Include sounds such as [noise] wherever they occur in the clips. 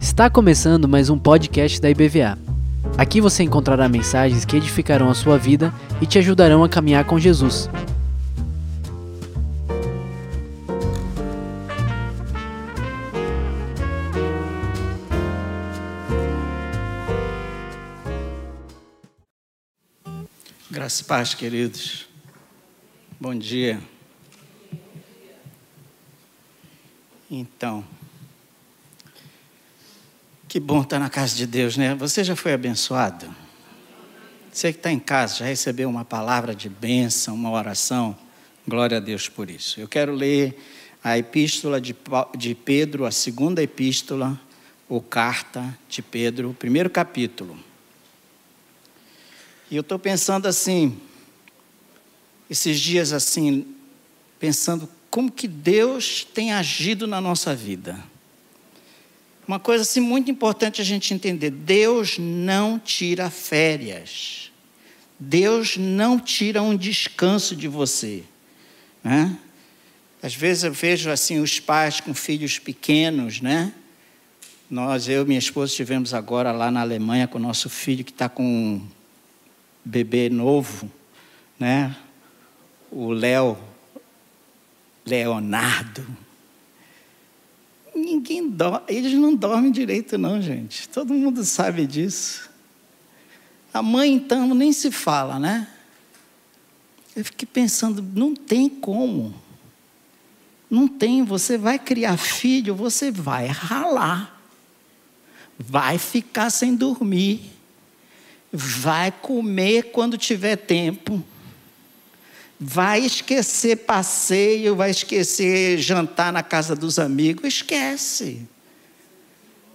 Está começando mais um podcast da IBVA. Aqui você encontrará mensagens que edificarão a sua vida e te ajudarão a caminhar com Jesus. Graças e paz, queridos. Bom dia. Então, que bom estar na casa de Deus, né? Você já foi abençoado? Você que está em casa já recebeu uma palavra de bênção, uma oração? Glória a Deus por isso. Eu quero ler a epístola de, de Pedro, a segunda epístola, ou carta de Pedro, o primeiro capítulo. E eu estou pensando assim, esses dias assim, pensando como que Deus tem agido na nossa vida. Uma coisa assim muito importante a gente entender: Deus não tira férias. Deus não tira um descanso de você. Né? Às vezes eu vejo assim os pais com filhos pequenos, né? Nós, eu e minha esposa, estivemos agora lá na Alemanha com o nosso filho que está com um bebê novo, né? O Léo, Leonardo, Ninguém dorme, eles não dormem direito, não, gente. Todo mundo sabe disso. A mãe, então, nem se fala, né? Eu fiquei pensando, não tem como. Não tem, você vai criar filho, você vai ralar. Vai ficar sem dormir. Vai comer quando tiver tempo vai esquecer passeio, vai esquecer jantar na casa dos amigos, esquece.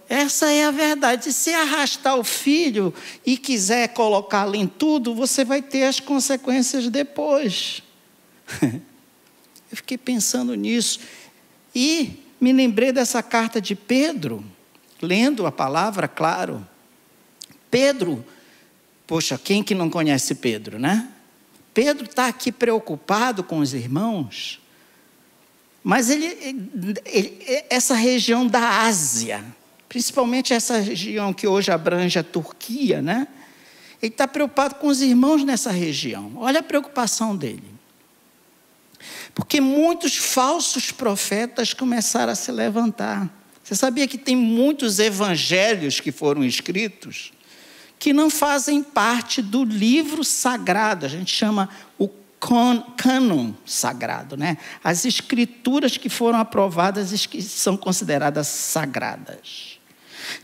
Essa é a verdade. Se arrastar o filho e quiser colocá-lo em tudo, você vai ter as consequências depois. [laughs] Eu fiquei pensando nisso. E me lembrei dessa carta de Pedro, lendo a palavra, claro. Pedro, poxa, quem que não conhece Pedro, né? Pedro está aqui preocupado com os irmãos, mas ele, ele, essa região da Ásia, principalmente essa região que hoje abrange a Turquia, né? Ele está preocupado com os irmãos nessa região. Olha a preocupação dele. Porque muitos falsos profetas começaram a se levantar. Você sabia que tem muitos evangelhos que foram escritos que não fazem parte do livro sagrado, a gente chama o cânon sagrado, né? As escrituras que foram aprovadas e que são consideradas sagradas.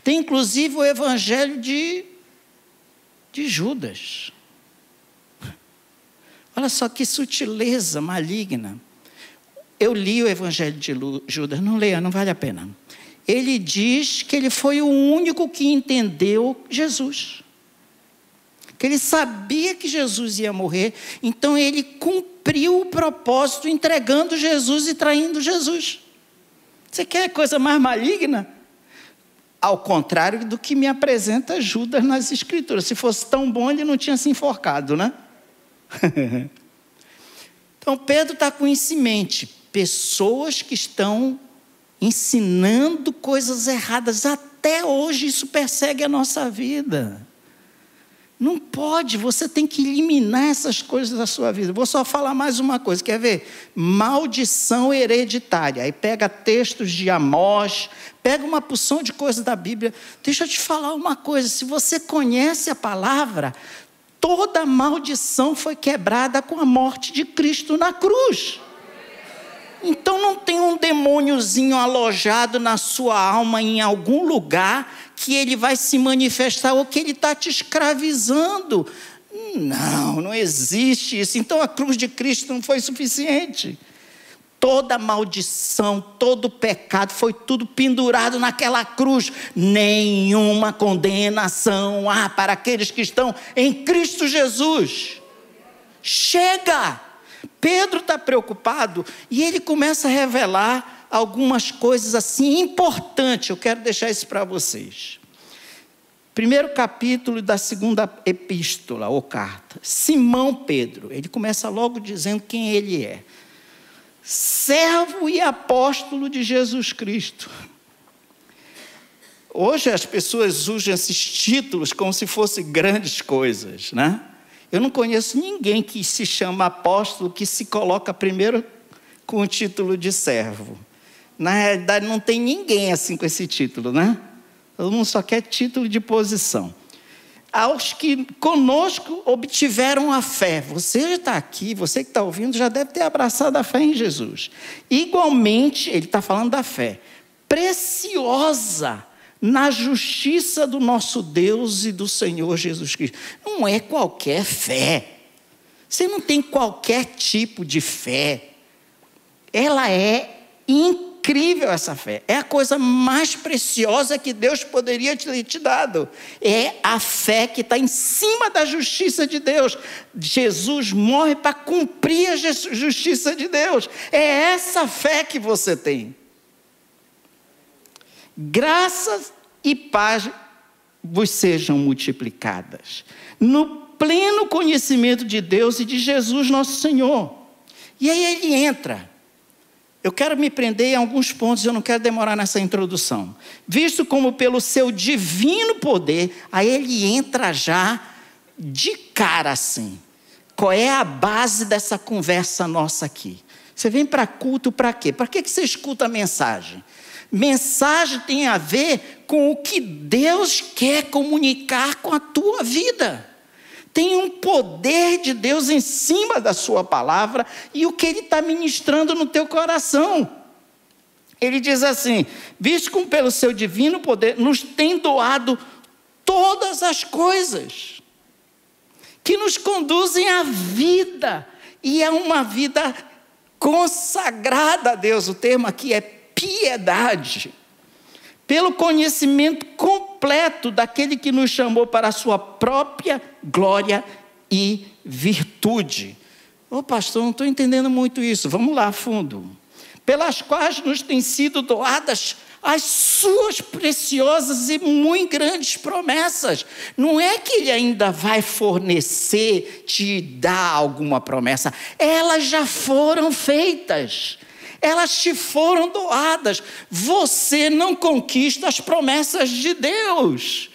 Tem inclusive o evangelho de, de Judas. Olha só que sutileza maligna. Eu li o evangelho de Judas, não leia, não vale a pena. Ele diz que ele foi o único que entendeu Jesus que ele sabia que Jesus ia morrer, então ele cumpriu o propósito entregando Jesus e traindo Jesus. Você quer coisa mais maligna? Ao contrário do que me apresenta Judas nas Escrituras. Se fosse tão bom, ele não tinha se enforcado, né? [laughs] então Pedro está com isso em mente. Pessoas que estão ensinando coisas erradas. Até hoje isso persegue a nossa vida. Não pode, você tem que eliminar essas coisas da sua vida. Vou só falar mais uma coisa, quer ver? Maldição hereditária. Aí pega textos de Amós, pega uma porção de coisas da Bíblia. Deixa eu te falar uma coisa: se você conhece a palavra, toda maldição foi quebrada com a morte de Cristo na cruz. Então não tem um demôniozinho alojado na sua alma em algum lugar que ele vai se manifestar ou que ele está te escravizando. Não, não existe isso. Então a cruz de Cristo não foi suficiente. Toda maldição, todo pecado foi tudo pendurado naquela cruz. Nenhuma condenação há para aqueles que estão em Cristo Jesus. Chega! Pedro está preocupado e ele começa a revelar algumas coisas assim importantes. Eu quero deixar isso para vocês. Primeiro capítulo da segunda epístola ou carta. Simão Pedro, ele começa logo dizendo quem ele é. servo e apóstolo de Jesus Cristo. Hoje as pessoas usam esses títulos como se fossem grandes coisas, né? Eu não conheço ninguém que se chama apóstolo que se coloca primeiro com o título de servo. Na realidade, não tem ninguém assim com esse título, né? Todo mundo só quer título de posição. Aos que conosco obtiveram a fé. Você já está aqui, você que está ouvindo, já deve ter abraçado a fé em Jesus. Igualmente, ele está falando da fé. Preciosa na justiça do nosso Deus e do Senhor Jesus Cristo. Não é qualquer fé. Você não tem qualquer tipo de fé. Ela é incrível essa fé. É a coisa mais preciosa que Deus poderia ter te dado. É a fé que está em cima da justiça de Deus. Jesus morre para cumprir a justiça de Deus. É essa fé que você tem. Graças e paz vos sejam multiplicadas. No pleno conhecimento de Deus e de Jesus nosso Senhor. E aí ele entra. Eu quero me prender em alguns pontos, eu não quero demorar nessa introdução. Visto como pelo seu divino poder, aí ele entra já de cara assim. Qual é a base dessa conversa nossa aqui? Você vem para culto para quê? Para que você escuta a mensagem? Mensagem tem a ver com o que Deus quer comunicar com a tua vida. Tem um poder de Deus em cima da sua palavra e o que Ele está ministrando no teu coração. Ele diz assim: visto como pelo seu divino poder nos tem doado todas as coisas que nos conduzem à vida, e é uma vida consagrada a Deus. O termo aqui é piedade, pelo conhecimento completo daquele que nos chamou para a sua própria glória e virtude. Ô oh, pastor, não estou entendendo muito isso. Vamos lá, fundo. Pelas quais nos têm sido doadas as suas preciosas e muito grandes promessas. Não é que ele ainda vai fornecer, te dar alguma promessa, elas já foram feitas elas te foram doadas. Você não conquista as promessas de Deus.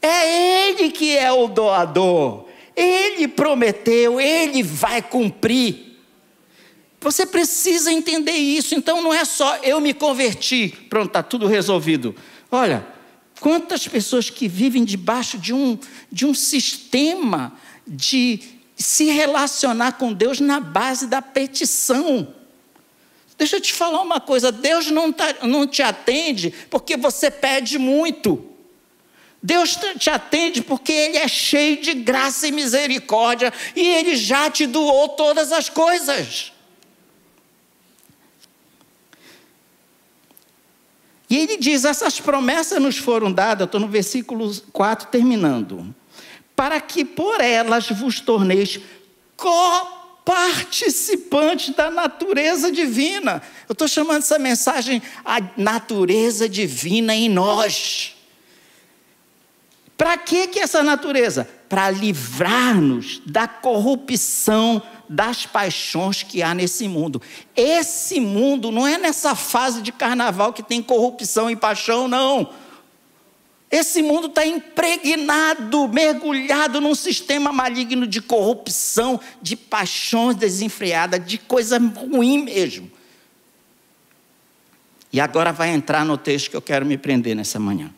É Ele que é o doador. Ele prometeu, Ele vai cumprir. Você precisa entender isso. Então não é só eu me converti, pronto, está tudo resolvido. Olha, quantas pessoas que vivem debaixo de um, de um sistema de se relacionar com Deus na base da petição. Deixa eu te falar uma coisa: Deus não, tá, não te atende porque você pede muito. Deus te atende porque Ele é cheio de graça e misericórdia e Ele já te doou todas as coisas. E ele diz: essas promessas nos foram dadas, estou no versículo 4 terminando, para que por elas vos torneis co participante da natureza divina. Eu estou chamando essa mensagem a natureza divina em nós. Para que, que essa natureza? Para livrar-nos da corrupção das paixões que há nesse mundo. Esse mundo não é nessa fase de carnaval que tem corrupção e paixão, não. Esse mundo está impregnado, mergulhado num sistema maligno de corrupção, de paixões desenfreadas, de coisa ruim mesmo. E agora vai entrar no texto que eu quero me prender nessa manhã.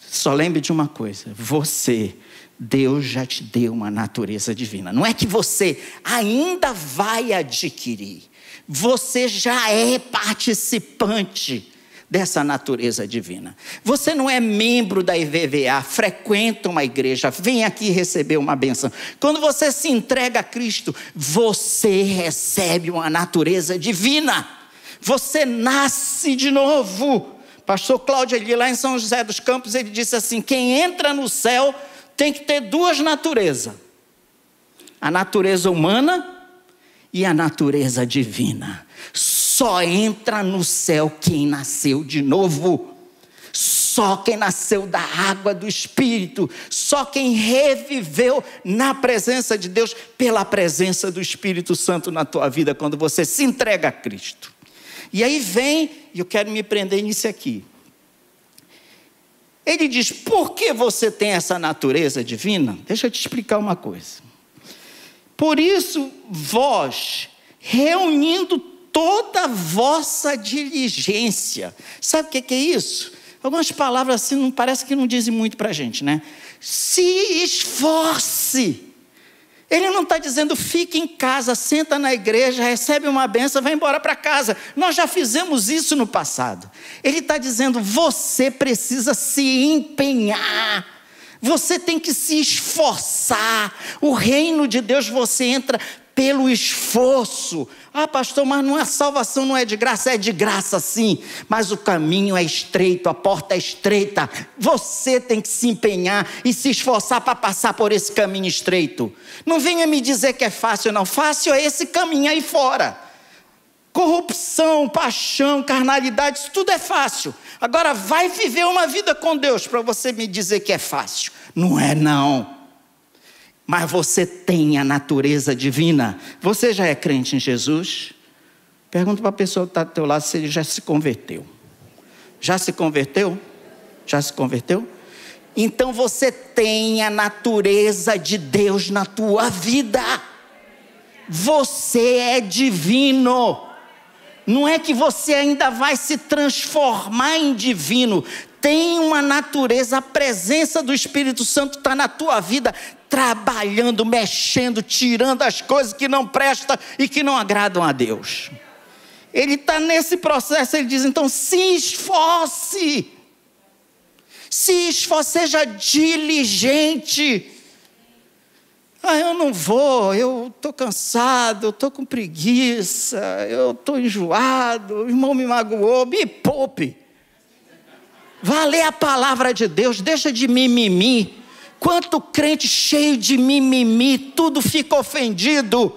Só lembre de uma coisa: você, Deus já te deu uma natureza divina. Não é que você ainda vai adquirir, você já é participante dessa natureza divina. Você não é membro da IVVA, frequenta uma igreja, vem aqui receber uma benção. Quando você se entrega a Cristo, você recebe uma natureza divina. Você nasce de novo. Pastor Cláudio ali lá em São José dos Campos, ele disse assim: quem entra no céu tem que ter duas naturezas: a natureza humana e a natureza divina. Só entra no céu quem nasceu de novo. Só quem nasceu da água do Espírito, só quem reviveu na presença de Deus, pela presença do Espírito Santo na tua vida, quando você se entrega a Cristo. E aí vem, e eu quero me prender nisso aqui. Ele diz: por que você tem essa natureza divina? Deixa eu te explicar uma coisa. Por isso, vós, reunindo toda vossa diligência. Sabe o que é isso? Algumas palavras assim não parece que não dizem muito para a gente, né? Se esforce. Ele não está dizendo fique em casa, senta na igreja, recebe uma benção, vai embora para casa. Nós já fizemos isso no passado. Ele está dizendo você precisa se empenhar. Você tem que se esforçar. O reino de Deus você entra pelo esforço. Ah, pastor, mas não a salvação não é de graça, é de graça sim, mas o caminho é estreito, a porta é estreita. Você tem que se empenhar e se esforçar para passar por esse caminho estreito. Não venha me dizer que é fácil, não. Fácil é esse caminho aí fora. Corrupção, paixão, carnalidade, isso tudo é fácil. Agora vai viver uma vida com Deus para você me dizer que é fácil. Não é não mas você tem a natureza divina. Você já é crente em Jesus? Pergunta para a pessoa que está do teu lado se ele já se converteu. Já se converteu? Já se converteu? Então você tem a natureza de Deus na tua vida. Você é divino. Não é que você ainda vai se transformar em divino. Tem uma natureza, a presença do Espírito Santo está na tua vida, trabalhando, mexendo, tirando as coisas que não prestam e que não agradam a Deus. Ele está nesse processo, ele diz: então se esforce, se esforce, seja diligente. Ah, eu não vou, eu estou cansado, eu estou com preguiça, eu estou enjoado, o irmão me magoou, me poupe. Vá ler a palavra de Deus, deixa de mimimi. Quanto crente cheio de mimimi, tudo fica ofendido.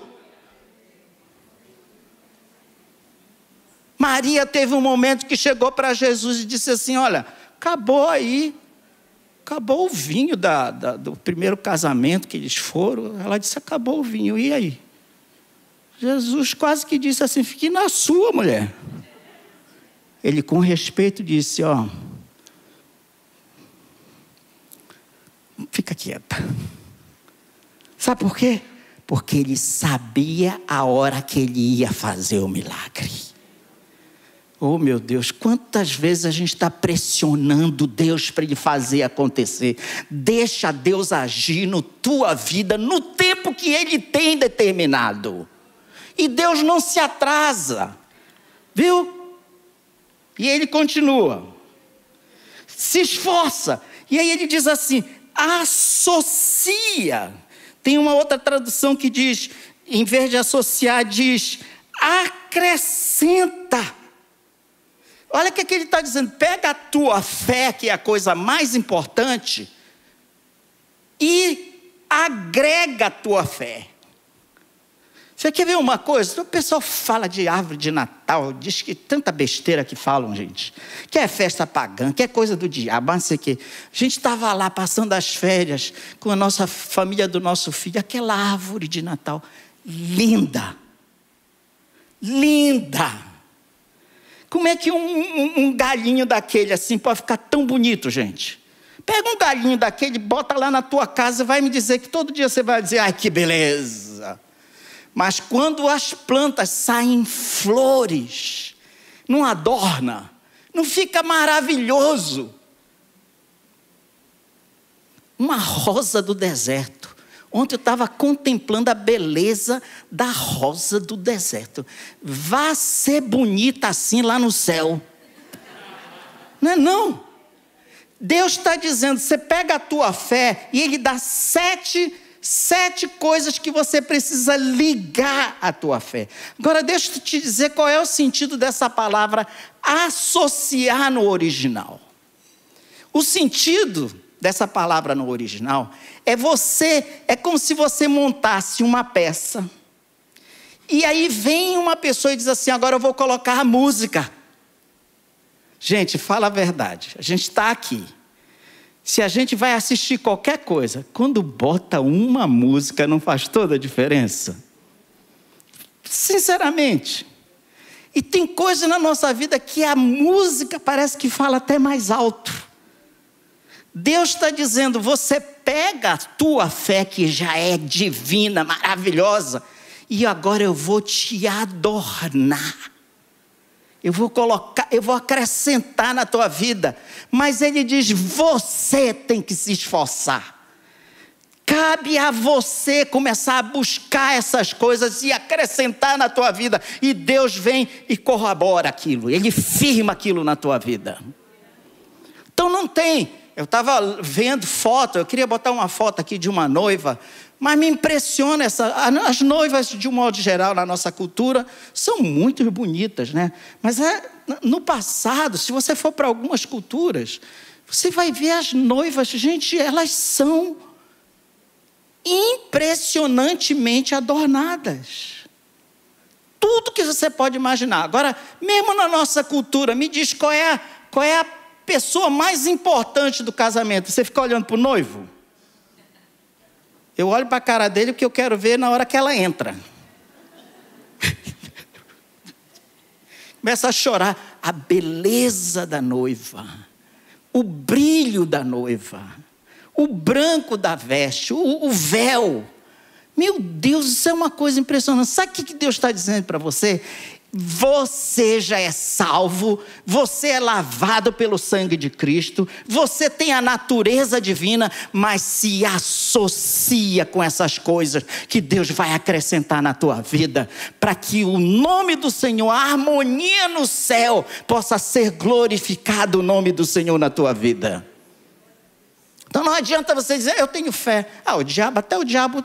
Maria teve um momento que chegou para Jesus e disse assim: Olha, acabou aí, acabou o vinho da, da, do primeiro casamento que eles foram. Ela disse: Acabou o vinho, e aí? Jesus quase que disse assim: Fique na sua, mulher. Ele, com respeito, disse: Ó. fica quieta. Sabe por quê? Porque ele sabia a hora que ele ia fazer o milagre. Oh meu Deus, quantas vezes a gente está pressionando Deus para Ele fazer acontecer. Deixa Deus agir no tua vida no tempo que Ele tem determinado. E Deus não se atrasa, viu? E Ele continua, se esforça. E aí Ele diz assim: associa. Tem uma outra tradução que diz, em vez de associar, diz acrescenta. Olha o que, é que ele está dizendo: pega a tua fé, que é a coisa mais importante, e agrega a tua fé. Você quer ver uma coisa? O pessoal fala de árvore de Natal, diz que tanta besteira que falam, gente. Que é festa pagã, que é coisa do diabo, não sei o quê. A gente estava lá passando as férias com a nossa família do nosso filho, aquela árvore de Natal, linda. Linda. Como é que um, um, um galinho daquele assim pode ficar tão bonito, gente? Pega um galinho daquele, bota lá na tua casa e vai me dizer que todo dia você vai dizer, ai que beleza. Mas quando as plantas saem flores, não adorna, não fica maravilhoso. Uma rosa do deserto. Ontem eu estava contemplando a beleza da rosa do deserto. Vá ser bonita assim lá no céu. Não é não. Deus está dizendo, você pega a tua fé e Ele dá sete Sete coisas que você precisa ligar à tua fé. Agora, deixa eu te dizer qual é o sentido dessa palavra associar no original. O sentido dessa palavra no original é você, é como se você montasse uma peça. E aí vem uma pessoa e diz assim: agora eu vou colocar a música. Gente, fala a verdade. A gente está aqui. Se a gente vai assistir qualquer coisa, quando bota uma música, não faz toda a diferença? Sinceramente. E tem coisa na nossa vida que a música parece que fala até mais alto. Deus está dizendo: você pega a tua fé, que já é divina, maravilhosa, e agora eu vou te adornar. Eu vou colocar, eu vou acrescentar na tua vida. Mas ele diz: você tem que se esforçar. Cabe a você começar a buscar essas coisas e acrescentar na tua vida. E Deus vem e corrobora aquilo, Ele firma aquilo na tua vida. Então não tem. Eu estava vendo foto, eu queria botar uma foto aqui de uma noiva, mas me impressiona essa. As noivas, de um modo geral, na nossa cultura, são muito bonitas, né? Mas é, no passado, se você for para algumas culturas, você vai ver as noivas, gente, elas são impressionantemente adornadas. Tudo que você pode imaginar. Agora, mesmo na nossa cultura, me diz qual é, qual é a pessoa mais importante do casamento. Você fica olhando para o noivo? Eu olho para a cara dele porque eu quero ver na hora que ela entra. Começa a chorar a beleza da noiva, o brilho da noiva o branco da veste, o, o véu. Meu Deus, isso é uma coisa impressionante. Sabe o que Deus está dizendo para você? Você já é salvo, você é lavado pelo sangue de Cristo, você tem a natureza divina, mas se associa com essas coisas que Deus vai acrescentar na tua vida, para que o nome do Senhor, a harmonia no céu, possa ser glorificado o nome do Senhor na tua vida. Então não adianta você dizer, eu tenho fé. Ah, o diabo, até o diabo,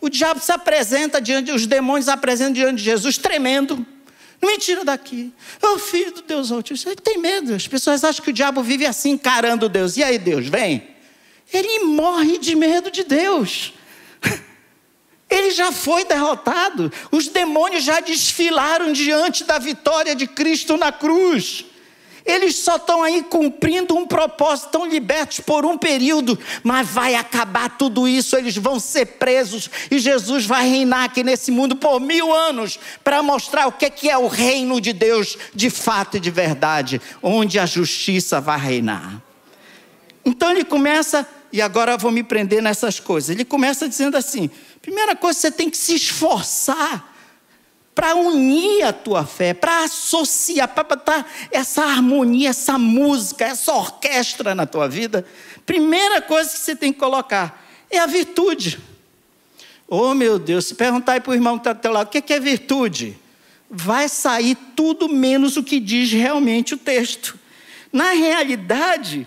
o diabo se apresenta diante, os demônios se apresentam diante de Jesus tremendo. Não me tira daqui. O filho do Deus Altíssimo. Ele tem medo. As pessoas acham que o diabo vive assim, encarando Deus. E aí, Deus, vem. Ele morre de medo de Deus. [laughs] Ele já foi derrotado. Os demônios já desfilaram diante da vitória de Cristo na cruz. Eles só estão aí cumprindo um propósito, estão libertos por um período, mas vai acabar tudo isso, eles vão ser presos e Jesus vai reinar aqui nesse mundo por mil anos para mostrar o que é o reino de Deus de fato e de verdade, onde a justiça vai reinar. Então ele começa, e agora eu vou me prender nessas coisas. Ele começa dizendo assim: primeira coisa, você tem que se esforçar para unir a tua fé, para associar, para botar essa harmonia, essa música, essa orquestra na tua vida, primeira coisa que você tem que colocar é a virtude. Oh meu Deus, se perguntar aí para o irmão que está do teu lado, o que é virtude? Vai sair tudo menos o que diz realmente o texto. Na realidade,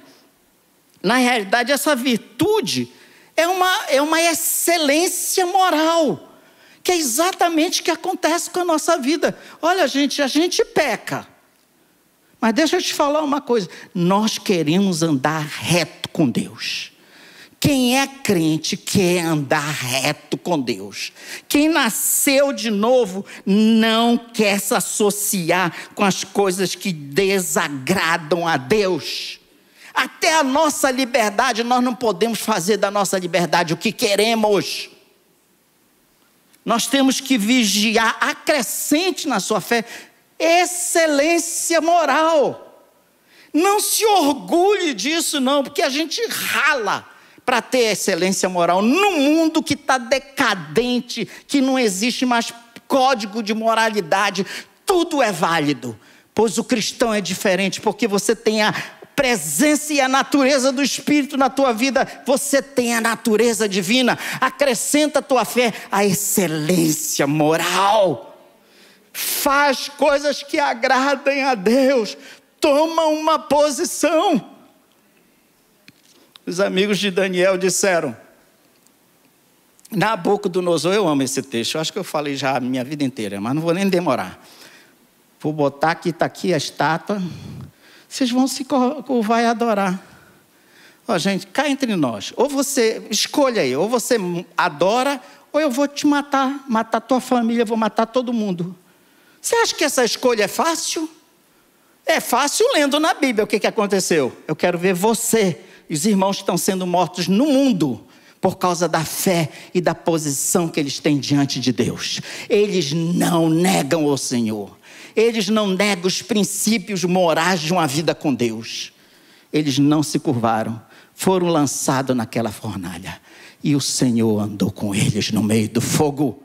na realidade, essa virtude é uma, é uma excelência moral que é exatamente o que acontece com a nossa vida. Olha, gente, a gente peca. Mas deixa eu te falar uma coisa: nós queremos andar reto com Deus. Quem é crente quer andar reto com Deus. Quem nasceu de novo não quer se associar com as coisas que desagradam a Deus. Até a nossa liberdade, nós não podemos fazer da nossa liberdade o que queremos. Nós temos que vigiar, acrescente na sua fé excelência moral. Não se orgulhe disso, não, porque a gente rala para ter excelência moral num mundo que está decadente, que não existe mais código de moralidade, tudo é válido. Pois o cristão é diferente, porque você tem a presença e a natureza do Espírito na tua vida, você tem a natureza divina. Acrescenta a tua fé a excelência moral. Faz coisas que agradem a Deus. Toma uma posição. Os amigos de Daniel disseram: Nabucodonosor, eu amo esse texto, eu acho que eu falei já a minha vida inteira, mas não vou nem demorar. Vou botar aqui, está aqui a estátua vocês vão se curvar e adorar. Ó, gente, cá entre nós. Ou você, escolha aí, ou você adora, ou eu vou te matar, matar tua família, vou matar todo mundo. Você acha que essa escolha é fácil? É fácil lendo na Bíblia o que, que aconteceu. Eu quero ver você e os irmãos que estão sendo mortos no mundo por causa da fé e da posição que eles têm diante de Deus. Eles não negam o Senhor. Eles não negam os princípios morais de uma vida com Deus. Eles não se curvaram, foram lançados naquela fornalha. E o Senhor andou com eles no meio do fogo.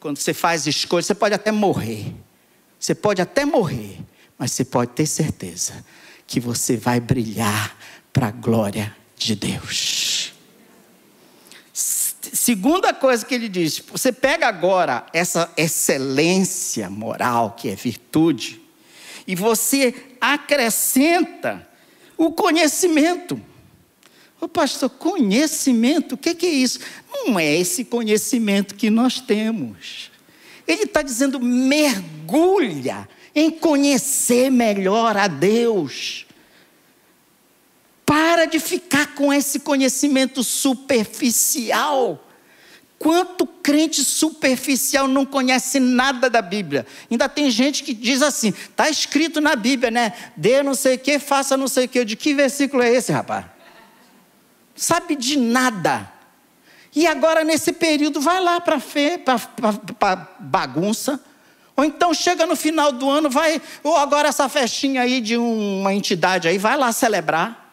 Quando você faz escolha, você pode até morrer. Você pode até morrer, mas você pode ter certeza que você vai brilhar para a glória de Deus. Segunda coisa que ele diz: você pega agora essa excelência moral, que é virtude, e você acrescenta o conhecimento. Ô pastor, conhecimento, o que, que é isso? Não é esse conhecimento que nós temos. Ele está dizendo: mergulha em conhecer melhor a Deus. Para de ficar com esse conhecimento superficial. Quanto crente superficial não conhece nada da Bíblia? Ainda tem gente que diz assim: está escrito na Bíblia, né? Dê não sei o que, faça não sei o que. De que versículo é esse, rapaz? Sabe de nada. E agora, nesse período, vai lá para bagunça. Ou então chega no final do ano, vai, ou agora essa festinha aí de uma entidade aí, vai lá celebrar.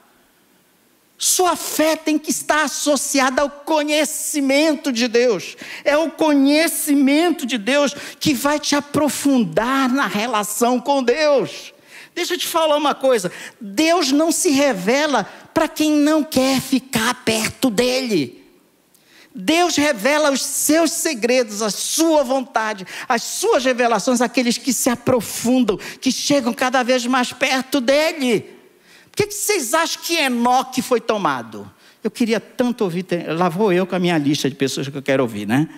Sua fé tem que estar associada ao conhecimento de Deus. É o conhecimento de Deus que vai te aprofundar na relação com Deus. Deixa eu te falar uma coisa: Deus não se revela para quem não quer ficar perto dele. Deus revela os seus segredos, a sua vontade, as suas revelações àqueles que se aprofundam, que chegam cada vez mais perto dele. Por que, que vocês acham que Enoque foi tomado? Eu queria tanto ouvir, lá vou eu com a minha lista de pessoas que eu quero ouvir, né?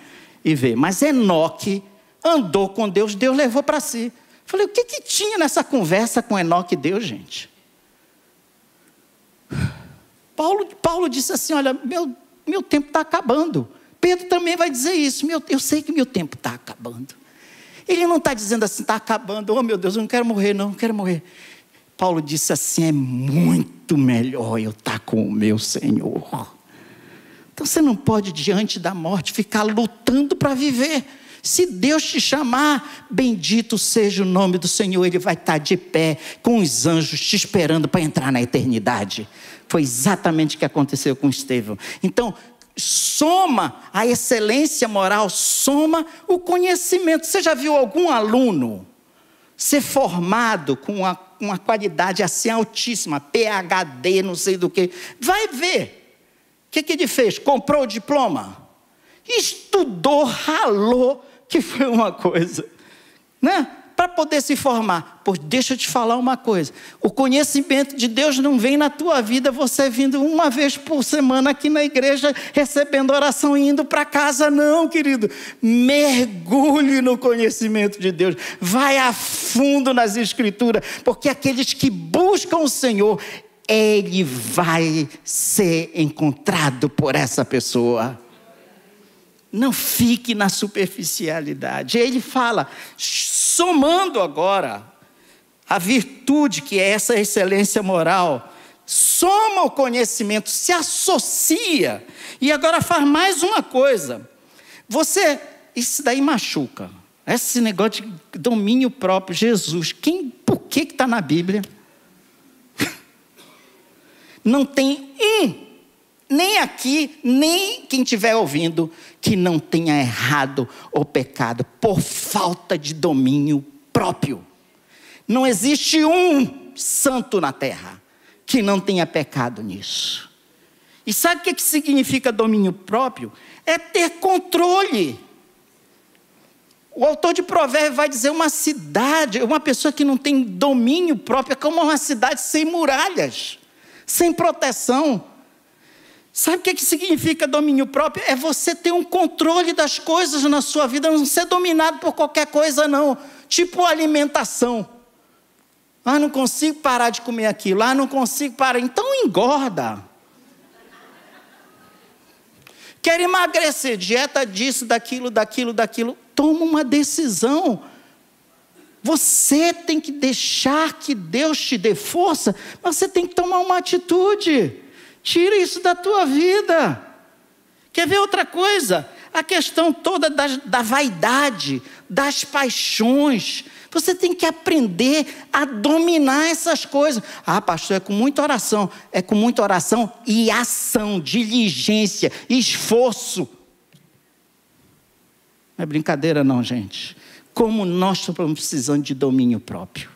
E ver. Mas Enoque andou com Deus, Deus levou para si. Falei, o que, que tinha nessa conversa com Enoque e Deus, gente? Paulo, Paulo disse assim: Olha, meu, meu tempo está acabando. Pedro também vai dizer isso. Meu, eu sei que meu tempo está acabando. Ele não está dizendo assim, está acabando, oh meu Deus, eu não quero morrer, não, não quero morrer. Paulo disse assim: é muito melhor eu estar com o meu Senhor. Então você não pode, diante da morte, ficar lutando para viver. Se Deus te chamar, bendito seja o nome do Senhor, Ele vai estar de pé com os anjos te esperando para entrar na eternidade. Foi exatamente o que aconteceu com Estevão. Então, soma a excelência moral, soma o conhecimento. Você já viu algum aluno ser formado com uma qualidade assim altíssima, PhD, não sei do que. Vai ver. O que, que ele fez? Comprou o diploma. Estudou, ralou, que foi uma coisa. Né? Para poder se formar. Pois deixa eu te falar uma coisa: o conhecimento de Deus não vem na tua vida você vindo uma vez por semana aqui na igreja, recebendo oração e indo para casa, não, querido. Mergulhe no conhecimento de Deus, vai a fundo nas Escrituras, porque aqueles que buscam o Senhor, ele vai ser encontrado por essa pessoa. Não fique na superficialidade. Ele fala, somando agora a virtude que é essa excelência moral, soma o conhecimento, se associa. E agora faz mais uma coisa. Você, isso daí machuca. Esse negócio de domínio próprio, Jesus, quem, por que está na Bíblia? [laughs] Não tem um nem aqui, nem quem estiver ouvindo, que não tenha errado ou pecado por falta de domínio próprio. Não existe um santo na terra que não tenha pecado nisso. E sabe o que significa domínio próprio? É ter controle. O autor de Provérbios vai dizer uma cidade, uma pessoa que não tem domínio próprio, é como uma cidade sem muralhas, sem proteção. Sabe o que, que significa domínio próprio? É você ter um controle das coisas na sua vida, não ser dominado por qualquer coisa, não. Tipo alimentação. Ah, não consigo parar de comer aquilo. Ah, não consigo parar. Então engorda. Quer emagrecer, dieta disso, daquilo, daquilo, daquilo. Toma uma decisão. Você tem que deixar que Deus te dê força, mas você tem que tomar uma atitude. Tira isso da tua vida. Quer ver outra coisa? A questão toda da, da vaidade, das paixões. Você tem que aprender a dominar essas coisas. Ah, pastor, é com muita oração. É com muita oração e ação, diligência, esforço. Não é brincadeira, não, gente. Como nós estamos precisando de domínio próprio.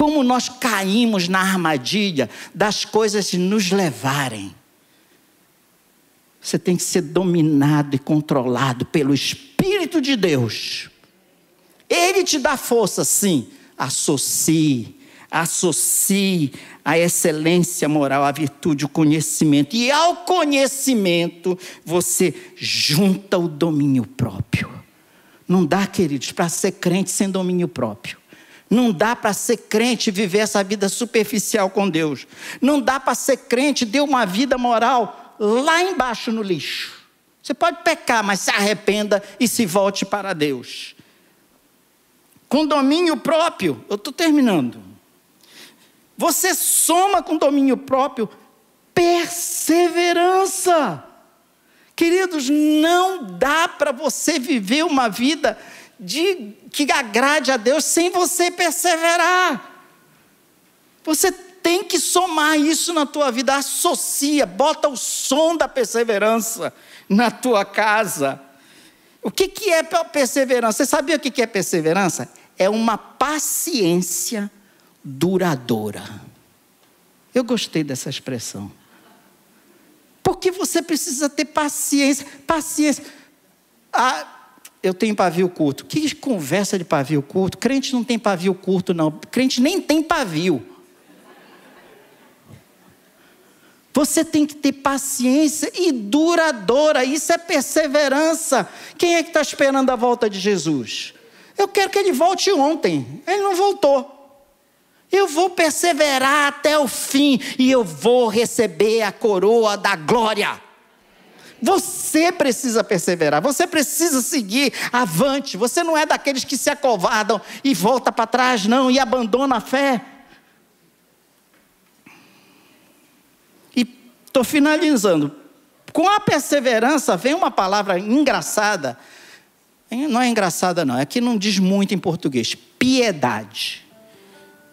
Como nós caímos na armadilha das coisas nos levarem. Você tem que ser dominado e controlado pelo Espírito de Deus. Ele te dá força, sim. Associe, associe a excelência moral, a virtude, o conhecimento. E ao conhecimento, você junta o domínio próprio. Não dá, queridos, para ser crente sem domínio próprio. Não dá para ser crente e viver essa vida superficial com Deus. Não dá para ser crente e ter uma vida moral lá embaixo no lixo. Você pode pecar, mas se arrependa e se volte para Deus. Com domínio próprio, eu estou terminando. Você soma com domínio próprio perseverança. Queridos, não dá para você viver uma vida de que agrade a Deus sem você perseverar. Você tem que somar isso na tua vida, associa, bota o som da perseverança na tua casa. O que, que é perseverança? Você sabia o que é perseverança? É uma paciência duradoura. Eu gostei dessa expressão. Porque você precisa ter paciência. Paciência. Ah, eu tenho pavio curto. Que conversa de pavio curto? Crente não tem pavio curto, não. Crente nem tem pavio. Você tem que ter paciência e duradoura. Isso é perseverança. Quem é que está esperando a volta de Jesus? Eu quero que ele volte ontem. Ele não voltou. Eu vou perseverar até o fim e eu vou receber a coroa da glória. Você precisa perseverar, você precisa seguir avante. Você não é daqueles que se acovardam e volta para trás, não, e abandona a fé. E estou finalizando. Com a perseverança vem uma palavra engraçada. Não é engraçada, não, é que não diz muito em português. Piedade.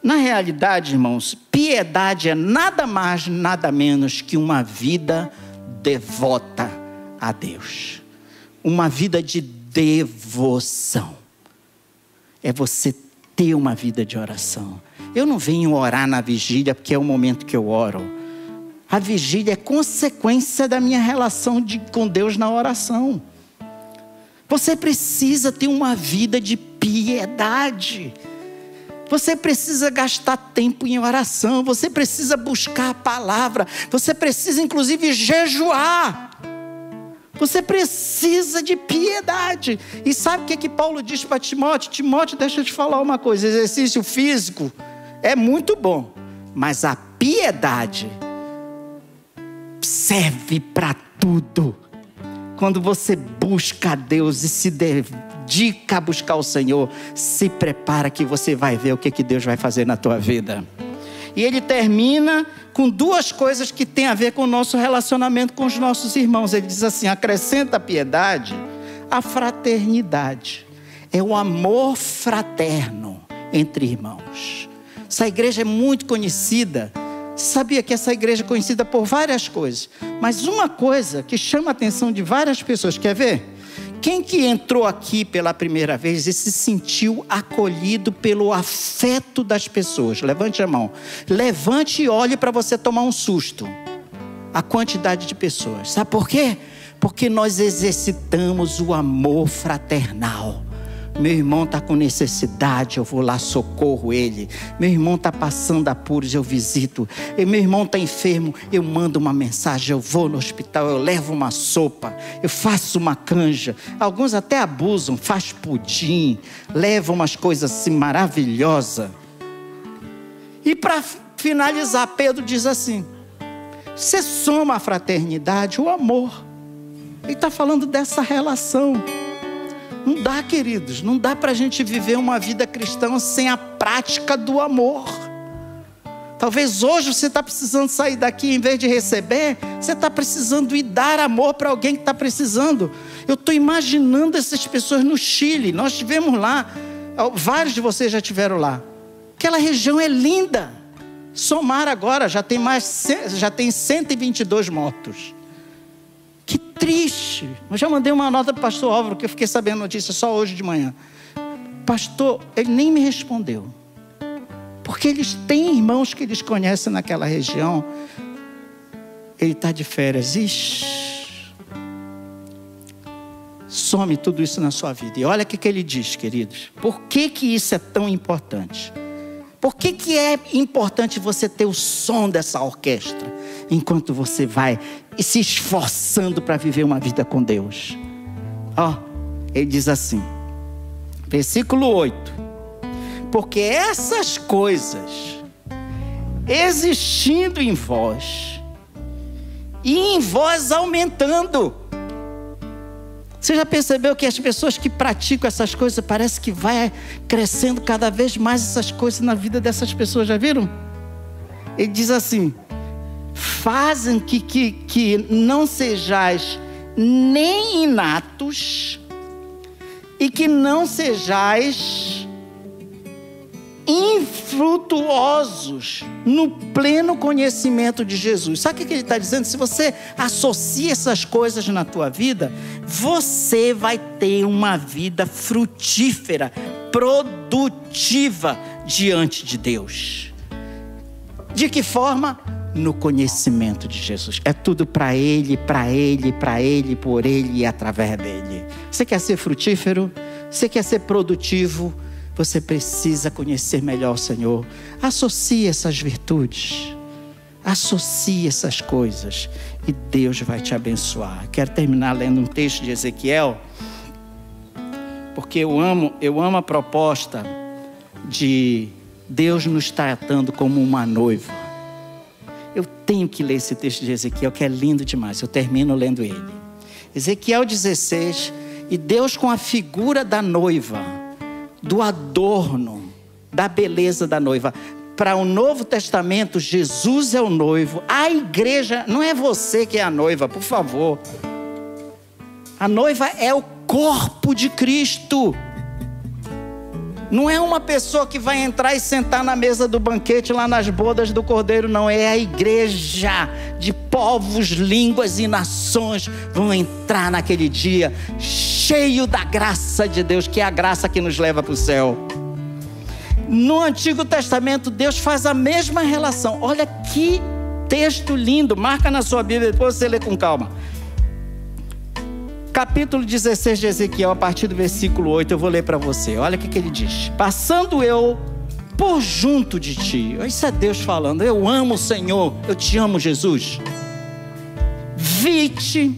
Na realidade, irmãos, piedade é nada mais, nada menos que uma vida devota a Deus. Uma vida de devoção. É você ter uma vida de oração. Eu não venho orar na vigília porque é o momento que eu oro. A vigília é consequência da minha relação de, com Deus na oração. Você precisa ter uma vida de piedade. Você precisa gastar tempo em oração, você precisa buscar a palavra, você precisa inclusive jejuar. Você precisa de piedade. E sabe o que, é que Paulo diz para Timóteo? Timóteo, deixa eu te falar uma coisa: exercício físico é muito bom, mas a piedade serve para tudo. Quando você busca a Deus e se dedica a buscar o Senhor, se prepara que você vai ver o que, que Deus vai fazer na tua vida. E ele termina com duas coisas que têm a ver com o nosso relacionamento com os nossos irmãos. Ele diz assim: acrescenta a piedade, a fraternidade. É o amor fraterno entre irmãos. Essa igreja é muito conhecida. Sabia que essa igreja é conhecida por várias coisas, mas uma coisa que chama a atenção de várias pessoas, quer ver? Quem que entrou aqui pela primeira vez e se sentiu acolhido pelo afeto das pessoas? Levante a mão. Levante e olhe para você tomar um susto. A quantidade de pessoas. Sabe por quê? Porque nós exercitamos o amor fraternal. Meu irmão está com necessidade, eu vou lá, socorro ele. Meu irmão está passando apuros, eu visito. E meu irmão está enfermo, eu mando uma mensagem, eu vou no hospital, eu levo uma sopa, eu faço uma canja. Alguns até abusam, faz pudim, levam umas coisas assim maravilhosas. E para finalizar, Pedro diz assim: você soma a fraternidade, o amor. Ele está falando dessa relação. Não dá, queridos, não dá para a gente viver uma vida cristã sem a prática do amor. Talvez hoje você está precisando sair daqui, em vez de receber, você está precisando ir dar amor para alguém que está precisando. Eu estou imaginando essas pessoas no Chile, nós estivemos lá, vários de vocês já estiveram lá. Aquela região é linda. Somar agora, já tem mais, já tem 122 mortos. Que triste. Eu já mandei uma nota para o pastor Álvaro, que eu fiquei sabendo a notícia só hoje de manhã. Pastor, ele nem me respondeu. Porque eles têm irmãos que eles conhecem naquela região. Ele está de férias. Ixi. Some tudo isso na sua vida. E olha o que, que ele diz, queridos. Por que, que isso é tão importante? Por que, que é importante você ter o som dessa orquestra enquanto você vai se esforçando para viver uma vida com Deus? Ó, oh, ele diz assim, versículo 8: Porque essas coisas existindo em vós e em vós aumentando, você já percebeu que as pessoas que praticam essas coisas parece que vai crescendo cada vez mais essas coisas na vida dessas pessoas, já viram? Ele diz assim: fazem que, que, que não sejais nem inatos e que não sejais infrutuosos no pleno conhecimento de Jesus. Sabe o que ele está dizendo? Se você associa essas coisas na tua vida, você vai ter uma vida frutífera, produtiva diante de Deus. De que forma? No conhecimento de Jesus. É tudo para Ele, para Ele, para Ele, por Ele e através dele. Você quer ser frutífero? Você quer ser produtivo? Você precisa conhecer melhor o Senhor. Associe essas virtudes. Associe essas coisas e Deus vai te abençoar. Quero terminar lendo um texto de Ezequiel, porque eu amo, eu amo a proposta de Deus nos tratando como uma noiva. Eu tenho que ler esse texto de Ezequiel, que é lindo demais. Eu termino lendo ele. Ezequiel 16, e Deus com a figura da noiva do adorno, da beleza da noiva. Para o Novo Testamento, Jesus é o noivo, a igreja não é você que é a noiva, por favor. A noiva é o corpo de Cristo. Não é uma pessoa que vai entrar e sentar na mesa do banquete lá nas bodas do cordeiro, não. É a igreja de povos, línguas e nações vão entrar naquele dia cheio da graça de Deus, que é a graça que nos leva para o céu. No Antigo Testamento, Deus faz a mesma relação. Olha que texto lindo. Marca na sua Bíblia, depois você lê com calma capítulo 16 de Ezequiel, a partir do versículo 8, eu vou ler para você. Olha o que, que ele diz: Passando eu por junto de ti, isso é Deus falando, eu amo o Senhor, eu te amo, Jesus. Vi-te,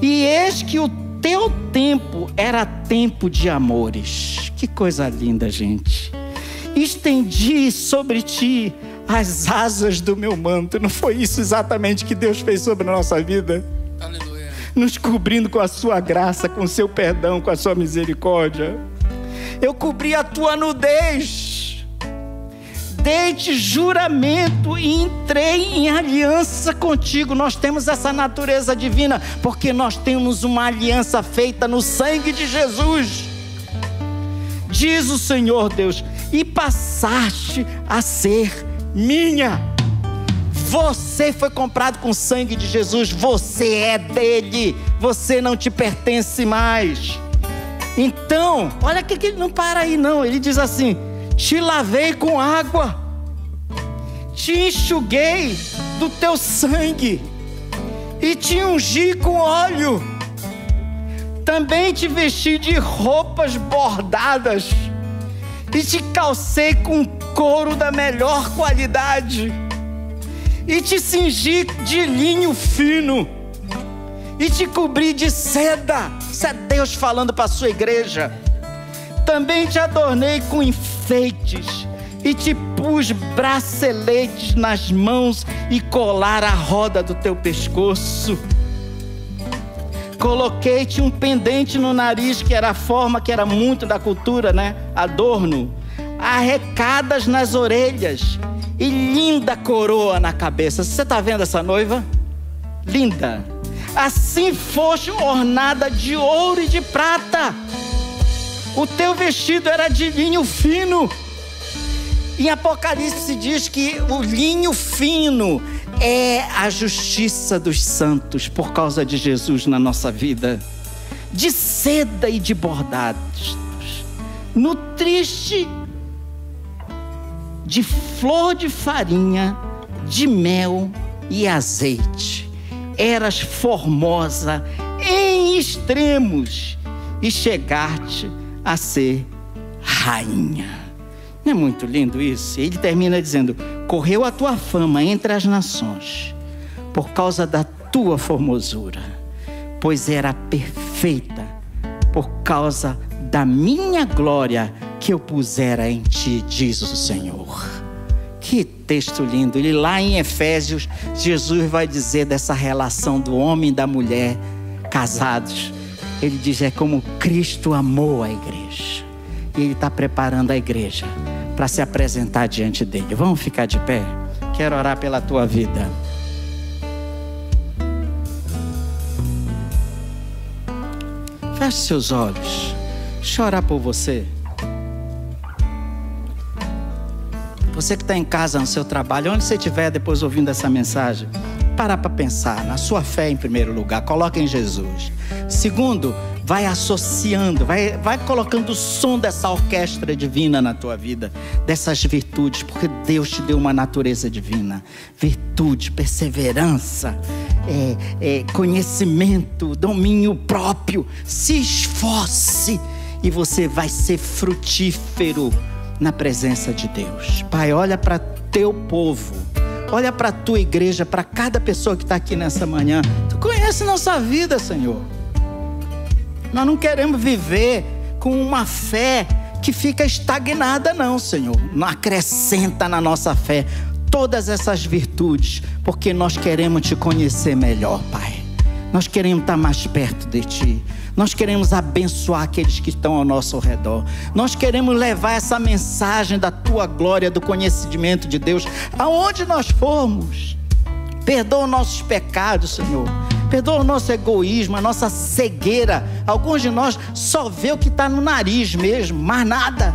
e eis que o teu tempo era tempo de amores. Que coisa linda, gente. Estendi sobre ti as asas do meu manto. Não foi isso exatamente que Deus fez sobre a nossa vida? Nos cobrindo com a sua graça, com o seu perdão, com a sua misericórdia. Eu cobri a tua nudez, dei-te juramento e entrei em aliança contigo. Nós temos essa natureza divina, porque nós temos uma aliança feita no sangue de Jesus. Diz o Senhor Deus, e passaste a ser minha. Você foi comprado com o sangue de Jesus, você é dele, você não te pertence mais. Então, olha que ele não para aí não, ele diz assim: "Te lavei com água, te enxuguei do teu sangue e te ungi com óleo. Também te vesti de roupas bordadas e te calcei com couro da melhor qualidade." E te cingi de linho fino e te cobri de seda. Isso é Deus falando para a sua igreja. Também te adornei com enfeites e te pus braceletes nas mãos e colar a roda do teu pescoço. Coloquei-te um pendente no nariz, que era a forma que era muito da cultura, né? Adorno. Arrecadas nas orelhas e linda coroa na cabeça. Você está vendo essa noiva? Linda. Assim foste ornada de ouro e de prata. O teu vestido era de linho fino. Em Apocalipse diz que o linho fino é a justiça dos santos por causa de Jesus na nossa vida. De seda e de bordados. Nutriste de flor de farinha, de mel e azeite. Eras formosa em extremos e chegaste a ser rainha. Não é muito lindo isso? Ele termina dizendo: Correu a tua fama entre as nações, por causa da tua formosura, pois era perfeita, por causa da minha glória que eu pusera em ti, diz o Senhor. Que texto lindo! E lá em Efésios, Jesus vai dizer dessa relação do homem e da mulher casados ele diz: é como Cristo amou a igreja. E Ele está preparando a igreja para se apresentar diante dele. Vamos ficar de pé? Quero orar pela tua vida. Feche seus olhos. Deixa eu orar por você. Você que está em casa, no seu trabalho, onde você estiver depois ouvindo essa mensagem parar para pensar na sua fé em primeiro lugar, coloca em Jesus. Segundo, vai associando, vai, vai colocando o som dessa orquestra divina na tua vida, dessas virtudes, porque Deus te deu uma natureza divina. Virtude, perseverança, é, é, conhecimento, domínio próprio. Se esforce e você vai ser frutífero na presença de Deus. Pai, olha para teu povo Olha para tua igreja, para cada pessoa que está aqui nessa manhã. Tu conhece nossa vida, Senhor. Nós não queremos viver com uma fé que fica estagnada, não, Senhor. Não acrescenta na nossa fé todas essas virtudes, porque nós queremos te conhecer melhor, Pai. Nós queremos estar mais perto de Ti. Nós queremos abençoar aqueles que estão ao nosso redor. Nós queremos levar essa mensagem da tua glória, do conhecimento de Deus, aonde nós formos. Perdoa nossos pecados, Senhor. Perdoa o nosso egoísmo, a nossa cegueira. Alguns de nós só vê o que está no nariz mesmo, mais nada.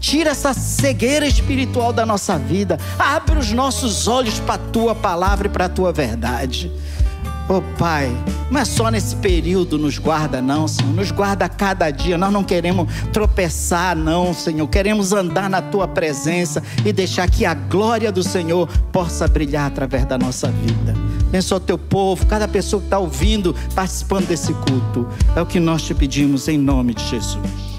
Tira essa cegueira espiritual da nossa vida. Abre os nossos olhos para a tua palavra e para a tua verdade. Oh Pai, não é só nesse período nos guarda, não, Senhor. Nos guarda cada dia. Nós não queremos tropeçar, não, Senhor. Queremos andar na Tua presença e deixar que a glória do Senhor possa brilhar através da nossa vida. Abençoa teu povo, cada pessoa que está ouvindo, participando desse culto. É o que nós te pedimos em nome de Jesus.